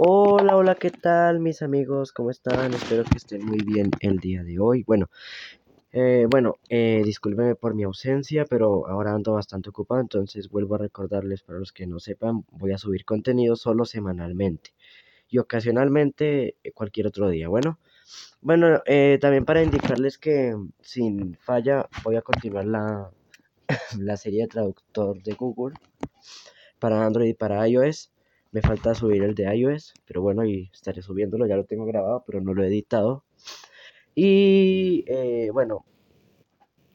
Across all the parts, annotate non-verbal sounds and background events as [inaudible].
Hola, hola, ¿qué tal mis amigos? ¿Cómo están? Espero que estén muy bien el día de hoy. Bueno, eh, bueno, eh, discúlpenme por mi ausencia, pero ahora ando bastante ocupado, entonces vuelvo a recordarles para los que no sepan, voy a subir contenido solo semanalmente y ocasionalmente eh, cualquier otro día. Bueno, bueno, eh, también para indicarles que sin falla voy a continuar la, [laughs] la serie de traductor de Google para Android y para iOS. Me falta subir el de iOS, pero bueno, y estaré subiéndolo, ya lo tengo grabado, pero no lo he editado. Y eh, bueno,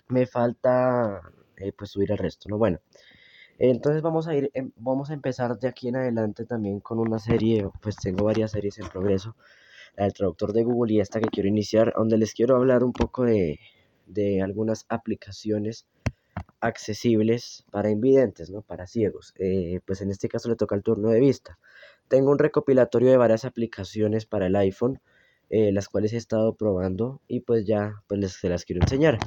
me falta eh, pues subir el resto, ¿no? Bueno, entonces vamos a ir, em, vamos a empezar de aquí en adelante también con una serie, pues tengo varias series en progreso, la del traductor de Google y esta que quiero iniciar, donde les quiero hablar un poco de, de algunas aplicaciones accesibles para invidentes, ¿no? Para ciegos. Eh, pues en este caso le toca el turno de vista. Tengo un recopilatorio de varias aplicaciones para el iPhone, eh, las cuales he estado probando y pues ya pues les, se las quiero enseñar.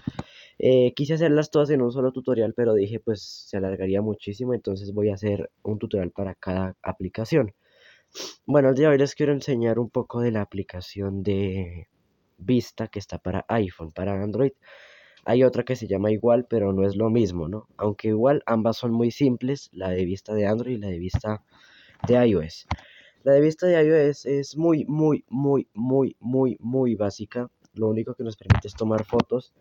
Eh, quise hacerlas todas en un solo tutorial, pero dije pues se alargaría muchísimo, entonces voy a hacer un tutorial para cada aplicación. Bueno, el día de hoy les quiero enseñar un poco de la aplicación de Vista que está para iPhone, para Android. Hay otra que se llama igual, pero no es lo mismo, ¿no? Aunque igual ambas son muy simples, la de vista de Android y la de vista de iOS. La de vista de iOS es muy, muy, muy, muy, muy, muy básica. Lo único que nos permite es tomar fotos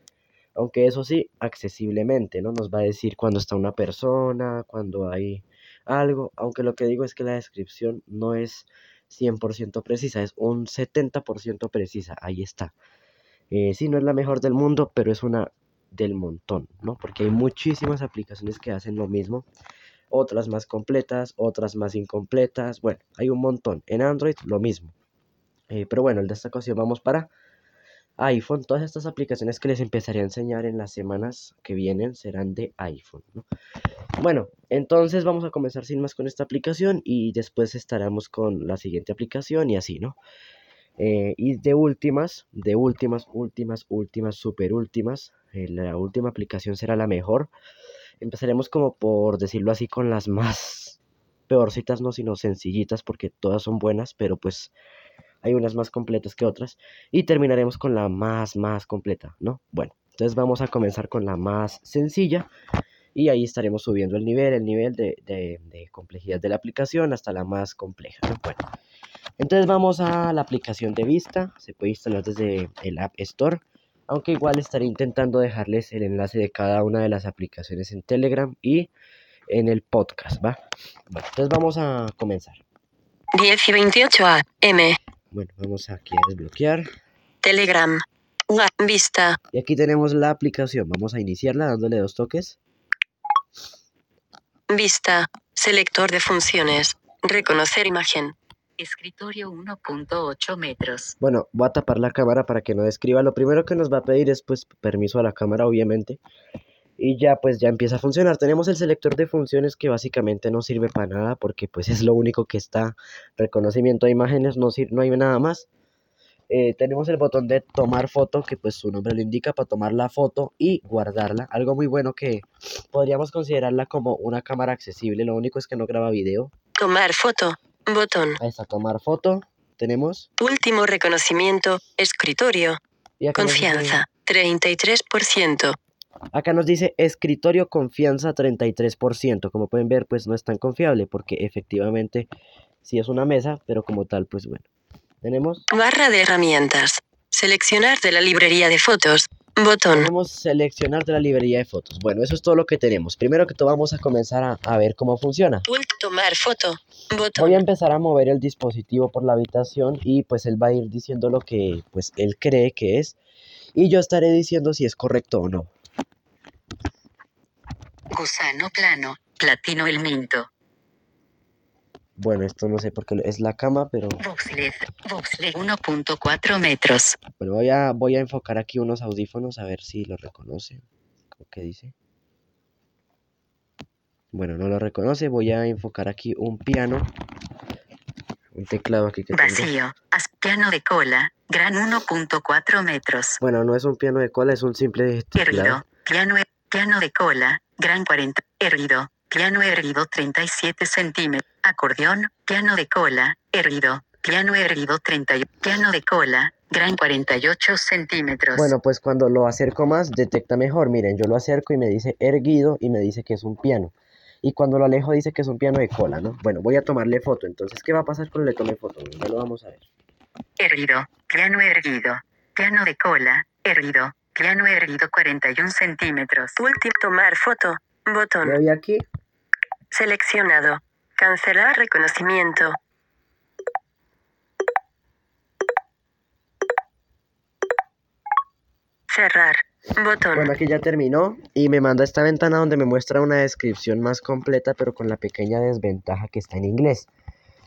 aunque eso sí, accesiblemente, ¿no? Nos va a decir cuando está una persona, cuando hay algo, aunque lo que digo es que la descripción no es 100% precisa, es un 70% precisa, ahí está. Eh, sí, no es la mejor del mundo, pero es una del montón, ¿no? Porque hay muchísimas aplicaciones que hacen lo mismo, otras más completas, otras más incompletas, bueno, hay un montón. En Android lo mismo. Eh, pero bueno, el de esta ocasión vamos para iPhone, todas estas aplicaciones que les empezaré a enseñar en las semanas que vienen serán de iPhone. Bueno, entonces vamos a comenzar sin más con esta aplicación y después estaremos con la siguiente aplicación y así, ¿no? Eh, y de últimas, de últimas, últimas, últimas, super últimas, eh, la última aplicación será la mejor. Empezaremos como por decirlo así con las más peorcitas, no sino sencillitas porque todas son buenas, pero pues hay unas más completas que otras y terminaremos con la más más completa, ¿no? Bueno, entonces vamos a comenzar con la más sencilla y ahí estaremos subiendo el nivel, el nivel de, de, complejidad de la aplicación hasta la más compleja, ¿no? Bueno, entonces vamos a la aplicación de vista, se puede instalar desde el App Store, aunque igual estaré intentando dejarles el enlace de cada una de las aplicaciones en Telegram y en el podcast, ¿va? Bueno, entonces vamos a comenzar. 10 y 28 AM. Bueno, vamos aquí a desbloquear. Telegram. Vista. Y aquí tenemos la aplicación. Vamos a iniciarla dándole dos toques. Vista. Selector de funciones. Reconocer imagen. Escritorio 1.8 metros. Bueno, voy a tapar la cámara para que no describa. Lo primero que nos va a pedir es pues permiso a la cámara, obviamente y ya pues ya empieza a funcionar. Tenemos el selector de funciones que básicamente no sirve para nada porque pues es lo único que está. Reconocimiento de imágenes no, no hay nada más. Eh, tenemos el botón de tomar foto que pues su nombre lo indica para tomar la foto y guardarla. Algo muy bueno que podríamos considerarla como una cámara accesible. Lo único es que no graba video. Tomar foto. Botón. Ahí está, tomar foto. Tenemos. Último reconocimiento. Escritorio. Confianza. 33%. Acá nos dice escritorio confianza 33%. Como pueden ver, pues no es tan confiable porque efectivamente sí es una mesa, pero como tal, pues bueno. Tenemos... Barra de herramientas. Seleccionar de la librería de fotos. Botón. Tenemos seleccionar de la librería de fotos. Bueno, eso es todo lo que tenemos. Primero que todo vamos a comenzar a, a ver cómo funciona. tomar foto. Botón. Voy a empezar a mover el dispositivo por la habitación y pues él va a ir diciendo lo que pues él cree que es y yo estaré diciendo si es correcto o no. Gusano plano, platino el minto. Bueno, esto no sé por qué es la cama, pero... Voxled, Voxled 1.4 metros. Bueno, voy a, voy a enfocar aquí unos audífonos a ver si lo reconoce. ¿Qué dice? Bueno, no lo reconoce. Voy a enfocar aquí un piano. Un teclado aquí que Vacío. Piano de cola. Gran 1.4 metros. Bueno, no es un piano de cola, es un simple teclado. Piano, piano de cola. Gran 40. Erguido. Piano erguido 37 centímetros, acordeón, piano de cola, erguido, piano erguido 30, piano de cola, gran 48 centímetros. Bueno, pues cuando lo acerco más, detecta mejor. Miren, yo lo acerco y me dice erguido y me dice que es un piano. Y cuando lo alejo dice que es un piano de cola, ¿no? Bueno, voy a tomarle foto. Entonces, ¿qué va a pasar cuando le tome foto? Ya lo vamos a ver. Erguido, piano erguido, piano de cola, erguido, piano erguido 41 centímetros. Último, tomar foto, botón. Doy aquí. Seleccionado. Cancelar reconocimiento. Cerrar. Botón. Bueno, aquí ya terminó y me manda esta ventana donde me muestra una descripción más completa, pero con la pequeña desventaja que está en inglés.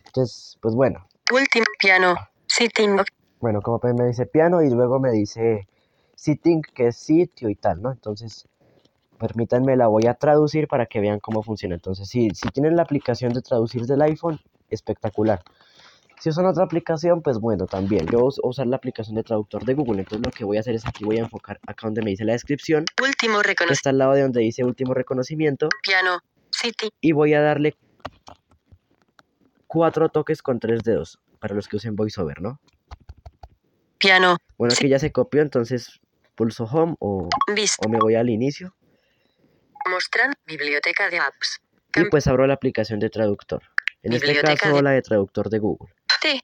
Entonces, pues bueno. Último piano. Sitting. Bueno, como me dice piano y luego me dice sitting, que es sitio y tal, ¿no? Entonces, permítanme, la voy a traducir para que vean cómo funciona. Entonces, si, si tienen la aplicación de traducir del iPhone, espectacular. Si usan otra aplicación, pues bueno, también. Yo voy a usar la aplicación de traductor de Google. Entonces lo que voy a hacer es aquí voy a enfocar acá donde me dice la descripción. Último reconocimiento. Está al lado de donde dice último reconocimiento. Piano. Sitting. Y voy a darle cuatro toques con tres dedos. Para los que usen VoiceOver, ¿no? Piano. Bueno, aquí ya se copió, entonces pulso Home o, Vista. o me voy al inicio. Mostrar. Biblioteca de apps. Y pues abro la aplicación de traductor. En este caso, de- la de traductor de Google. T.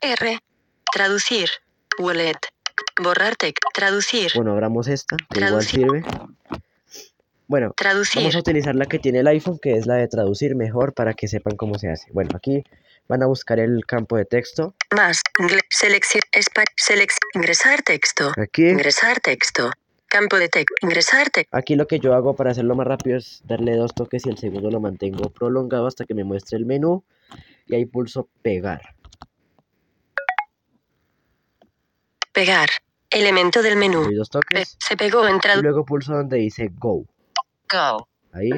R. Traducir. Wallet. Borrar text. Traducir. Bueno, abramos esta, que igual Traducir. sirve. Bueno, Traducir. Vamos a utilizar la que tiene el iPhone, que es la de traducir mejor para que sepan cómo se hace. Bueno, aquí van a buscar el campo de texto. Más. Selección. Selec. Ingresar texto. Aquí, Ingresar texto. Campo de texto. Ingresar texto. aquí lo que yo hago para hacerlo más rápido es darle dos toques y el segundo lo mantengo prolongado hasta que me muestre el menú. Y ahí pulso pegar. Pegar. Elemento del menú. Doy dos Pe- toques. se pegó en Y tradu. luego pulso donde dice Go. Go. Ahí.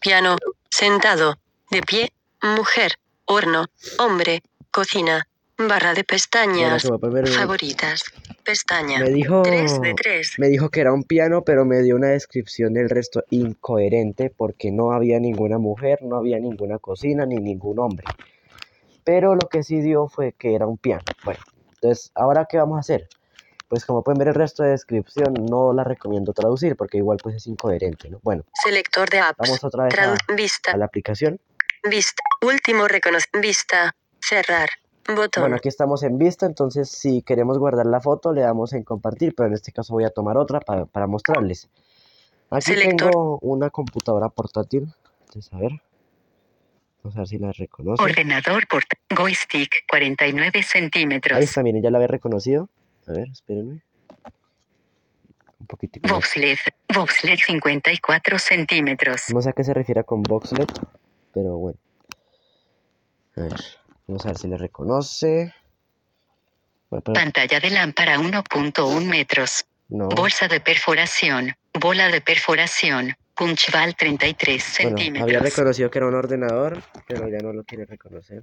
Piano. Sentado. De pie. Mujer. Horno. Hombre. Cocina. Barra de pestañas. Favoritas. Pestaña. me dijo... 3 de 3. Me dijo que era un piano, pero me dio una descripción del resto incoherente porque no había ninguna mujer, no había ninguna cocina ni ningún hombre. Pero lo que sí dio fue que era un piano. Bueno, entonces, ¿ahora qué vamos a hacer? Pues como pueden ver el resto de descripción, no la recomiendo traducir porque igual pues es incoherente, ¿no? Bueno, Selector de apps. vamos otra vez a, vista. a la aplicación. Vista. Último reconocimiento. Vista. Cerrar. Botón. Bueno, aquí estamos en vista, entonces si queremos guardar la foto le damos en compartir, pero en este caso voy a tomar otra pa- para mostrarles. Aquí Selector. tengo una computadora portátil, entonces a ver, vamos a ver si la reconoce. Ordenador por joystick 49 centímetros. Ahí está, miren, ya la había reconocido. A ver, espérenme. Un poquitico más. Voxled. Voxled 54 centímetros. No sé a qué se refiere con Voxlet, pero bueno. A ver, vamos a ver si le reconoce. Bueno, pero Pantalla de lámpara 1.1 metros. no. Bolsa de perforación. Bola de perforación. Punchval 33 Bueno, había centímetros. reconocido que era un ordenador, pero ya no lo quiere reconocer.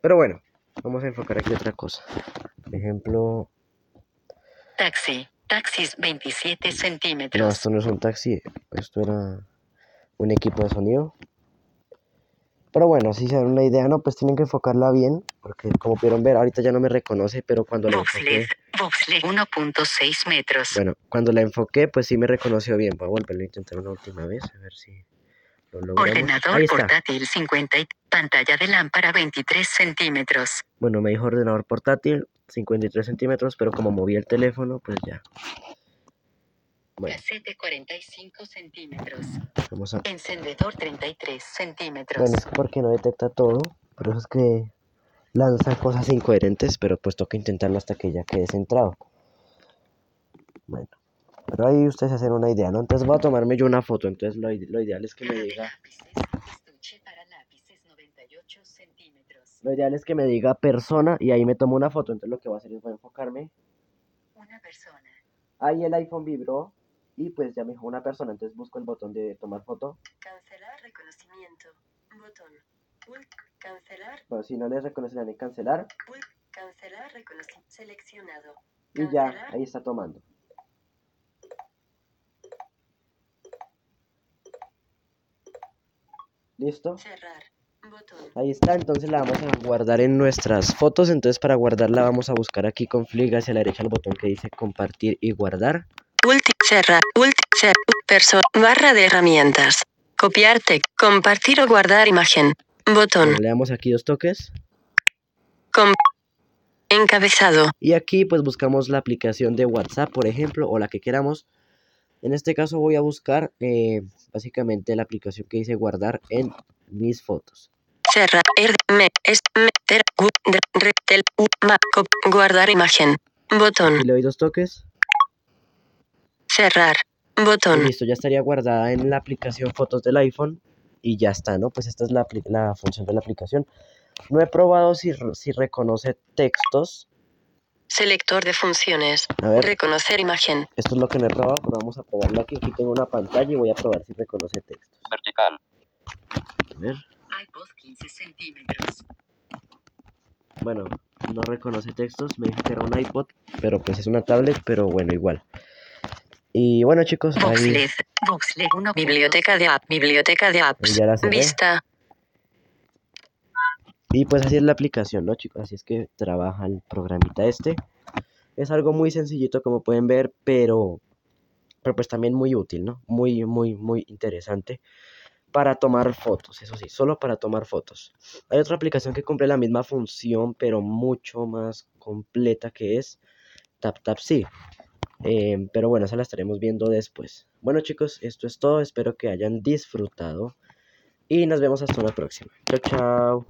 Pero bueno, vamos a enfocar aquí otra cosa. Por ejemplo, Taxi. Taxis 27 no, centímetros. esto no es un taxi, esto era un equipo de sonido. Pero bueno, si se dan una idea, no, pues tienen que enfocarla bien, porque como pudieron ver, ahorita ya no me reconoce, pero cuando la enfoqué, Voxled 1.6 metros. bueno, cuando la enfoqué, pues sí me reconoció bien. Voy a volverlo a intentar una última vez, a ver si lo logramos. Ordenador portátil 50 y pantalla de lámpara 23 centímetros. Bueno, me dijo ordenador portátil, 53 centímetros, pero como moví el teléfono, pues ya. Bueno, Casete 45 centímetros. vamos a... Encendedor 33 centímetros. Bueno, es porque no detecta todo, por eso es que lanza cosas incoherentes, pero pues toca intentarlo hasta que ya quede centrado. Bueno, pero ahí ustedes hacen una idea, ¿no? Entonces voy a tomarme yo una foto, entonces lo, ide- lo ideal es que me diga... lápices, estuche para lápices 98 centímetros. Lo ideal es que me diga persona y ahí me tomo una foto, entonces lo que voy a hacer es voy a enfocarme. Una persona. Ahí el iPhone vibró y pues ya me dijo una persona, entonces busco el botón de tomar foto. Cancelar reconocimiento. Botón. Cancelar. Bueno, si no les reconoce, le dan cancelar. Cancelar reconocimiento. Seleccionado. y ya, ahí está tomando. ¿Listo? Cerrar. Botón. Ahí está, entonces la vamos a guardar en nuestras fotos. Entonces para guardarla vamos a buscar aquí con flick hacia la derecha el botón que dice compartir y guardar. Cerrar. Ulti. Cer. Perso. Barra de herramientas. Copiar text. Compartir o guardar imagen. Botón. Le damos aquí dos toques. Com. Encabezado. Y aquí pues buscamos la aplicación de WhatsApp, por ejemplo, o la que queramos. En este caso voy a buscar eh, básicamente la aplicación que dice guardar en mis fotos. Cerrar. Er. Guardar imagen. Botón. Y le doy dos toques. Cerrar. Y Botón. listo, ya estaría guardada en la aplicación fotos del iPhone. Y ya está, ¿no? Pues esta es la, función de la aplicación. No he probado si reconoce textos. Selector de funciones. A ver, Reconocer imagen. esto es lo que no he probado, pero vamos a probarlo aquí. Aquí tengo una pantalla y voy a probar si reconoce textos. Vertical. A ver. iPod 15 centímetros. Bueno, no reconoce textos, me dijo que era un iPod, pero pues es una tablet, pero bueno, igual. Y bueno chicos, ahí Voxled. Voxled 1. Biblioteca de app. Biblioteca de apps. ya la. Vista. Y pues así es la aplicación, ¿no chicos? Así es que trabaja el programita este. Es algo muy sencillito como pueden ver, pero, pero pues también muy útil, ¿no? Muy, muy, muy interesante para tomar fotos, eso sí, solo para tomar fotos. Hay otra aplicación que cumple la misma función, pero mucho más completa que es TapTapSee. Eh, pero bueno, esa la estaremos viendo después. Bueno chicos, esto es todo, espero que hayan disfrutado y nos vemos hasta una próxima. Chao, chao.